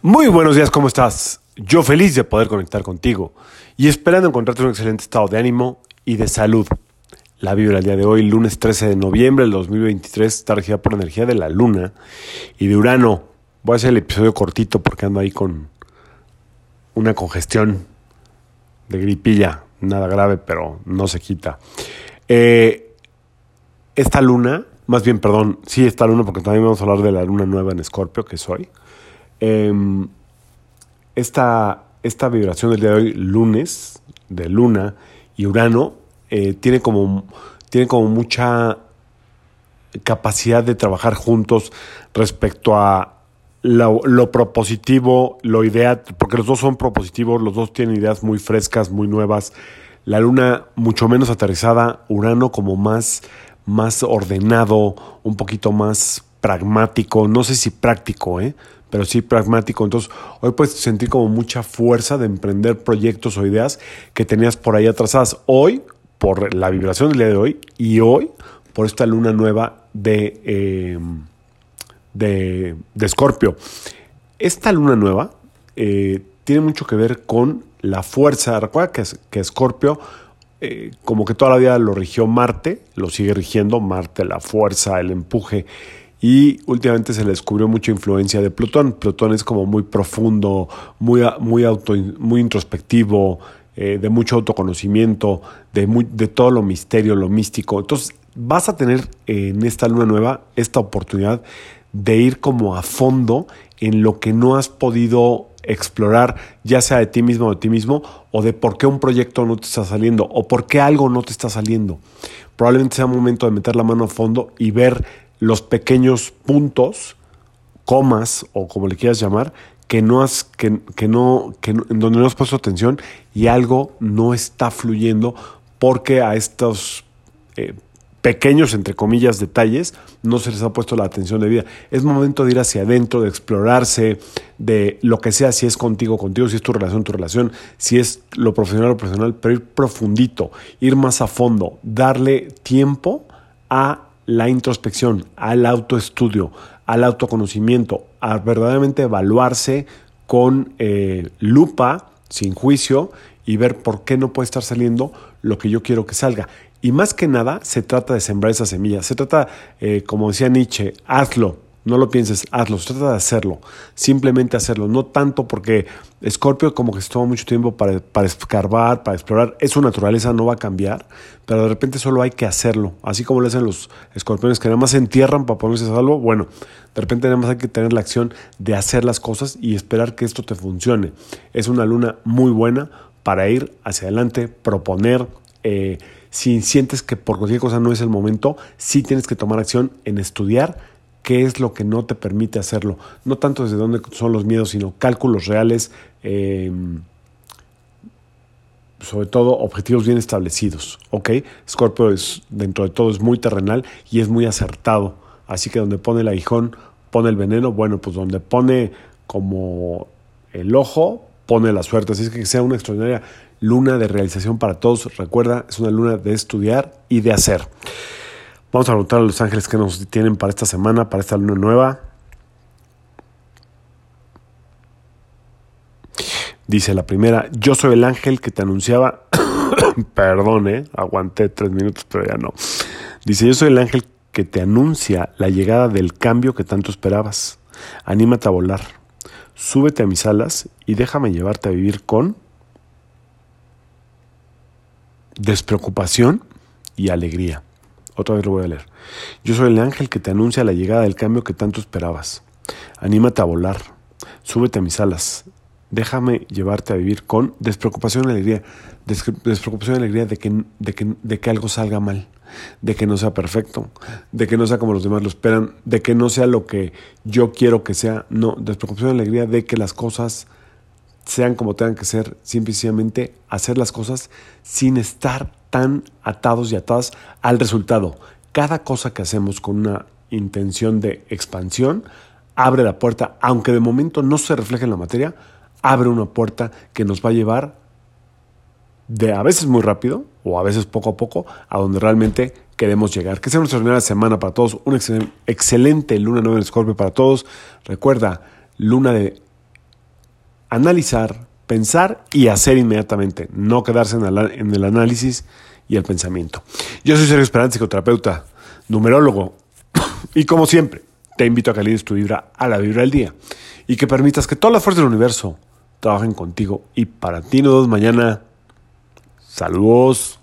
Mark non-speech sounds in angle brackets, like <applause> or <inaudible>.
Muy buenos días, ¿cómo estás? Yo feliz de poder conectar contigo y esperando encontrarte en un excelente estado de ánimo y de salud. La vibra del día de hoy, lunes 13 de noviembre del 2023, está regida por energía de la luna y de Urano. Voy a hacer el episodio cortito porque ando ahí con una congestión de gripilla, nada grave, pero no se quita. Eh, esta luna, más bien, perdón, sí, esta luna, porque también vamos a hablar de la luna nueva en Escorpio, que es Em, esta, esta vibración del día de hoy, lunes, de luna y Urano, eh, tiene, como, tiene como mucha capacidad de trabajar juntos respecto a lo, lo, propositivo, lo ideal, porque los dos son propositivos, los dos tienen ideas muy frescas, muy nuevas. La luna mucho menos aterrizada, Urano como más, más ordenado, un poquito más pragmático, no sé si práctico, ¿eh? pero sí pragmático. Entonces, hoy puedes sentir como mucha fuerza de emprender proyectos o ideas que tenías por ahí atrasadas. Hoy, por la vibración del día de hoy, y hoy, por esta luna nueva de, eh, de, de Scorpio. Esta luna nueva eh, tiene mucho que ver con la fuerza. Recuerda que, que Scorpio, eh, como que toda la vida lo rigió Marte, lo sigue rigiendo Marte, la fuerza, el empuje y últimamente se le descubrió mucha influencia de Plutón. Plutón es como muy profundo, muy, muy, auto, muy introspectivo, eh, de mucho autoconocimiento, de, muy, de todo lo misterio, lo místico. Entonces vas a tener eh, en esta luna nueva esta oportunidad de ir como a fondo en lo que no has podido explorar, ya sea de ti mismo o de ti mismo, o de por qué un proyecto no te está saliendo, o por qué algo no te está saliendo. Probablemente sea momento de meter la mano a fondo y ver los pequeños puntos, comas o como le quieras llamar, que no has, que, que no, que en donde no has puesto atención y algo no está fluyendo porque a estos eh, pequeños, entre comillas, detalles no se les ha puesto la atención de vida. Es momento de ir hacia adentro, de explorarse, de lo que sea, si es contigo, contigo, si es tu relación, tu relación, si es lo profesional o profesional, pero ir profundito, ir más a fondo, darle tiempo a la introspección, al autoestudio, al autoconocimiento, a verdaderamente evaluarse con eh, lupa, sin juicio, y ver por qué no puede estar saliendo lo que yo quiero que salga. Y más que nada, se trata de sembrar esa semilla. Se trata, eh, como decía Nietzsche, hazlo, no lo pienses, hazlo, trata de hacerlo, simplemente hacerlo, no tanto porque Scorpio como que se toma mucho tiempo para, para escarbar, para explorar, es su naturaleza, no va a cambiar, pero de repente solo hay que hacerlo, así como lo hacen los escorpiones que nada más se entierran para ponerse a salvo, bueno, de repente nada más hay que tener la acción de hacer las cosas y esperar que esto te funcione. Es una luna muy buena para ir hacia adelante, proponer, eh, si sientes que por cualquier cosa no es el momento, sí tienes que tomar acción en estudiar qué es lo que no te permite hacerlo. No tanto desde dónde son los miedos, sino cálculos reales, eh, sobre todo objetivos bien establecidos. ¿Ok? Scorpio es, dentro de todo es muy terrenal y es muy acertado. Así que donde pone el aguijón, pone el veneno. Bueno, pues donde pone como el ojo, pone la suerte. Así que sea una extraordinaria luna de realización para todos. Recuerda, es una luna de estudiar y de hacer. Vamos a preguntar a los ángeles que nos tienen para esta semana, para esta luna nueva. Dice la primera, yo soy el ángel que te anunciaba, <coughs> perdón, eh, aguanté tres minutos, pero ya no. Dice, yo soy el ángel que te anuncia la llegada del cambio que tanto esperabas. Anímate a volar, súbete a mis alas y déjame llevarte a vivir con despreocupación y alegría. Otra vez lo voy a leer. Yo soy el ángel que te anuncia la llegada del cambio que tanto esperabas. Anímate a volar. Súbete a mis alas. Déjame llevarte a vivir con despreocupación y alegría. despreocupación y alegría de que, de, que, de que algo salga mal. De que no sea perfecto. De que no sea como los demás lo esperan. De que no sea lo que yo quiero que sea. No, despreocupación y alegría de que las cosas sean como tengan que ser. Simplemente hacer las cosas sin estar tan atados y atadas al resultado. Cada cosa que hacemos con una intención de expansión abre la puerta, aunque de momento no se refleje en la materia, abre una puerta que nos va a llevar de a veces muy rápido o a veces poco a poco a donde realmente queremos llegar. Que sea una extraordinaria semana para todos, una excelente luna nueva en Escorpio para todos. Recuerda, luna de analizar, pensar y hacer inmediatamente, no quedarse en el, análisis y el pensamiento. Yo soy Sergio Esperanza, psicoterapeuta, numerólogo, <coughs> y como siempre, te invito a que alinees tu vibra a la vibra del día y que permitas que todas las fuerzas del universo trabajen contigo y para ti. Nos vemos mañana. Saludos.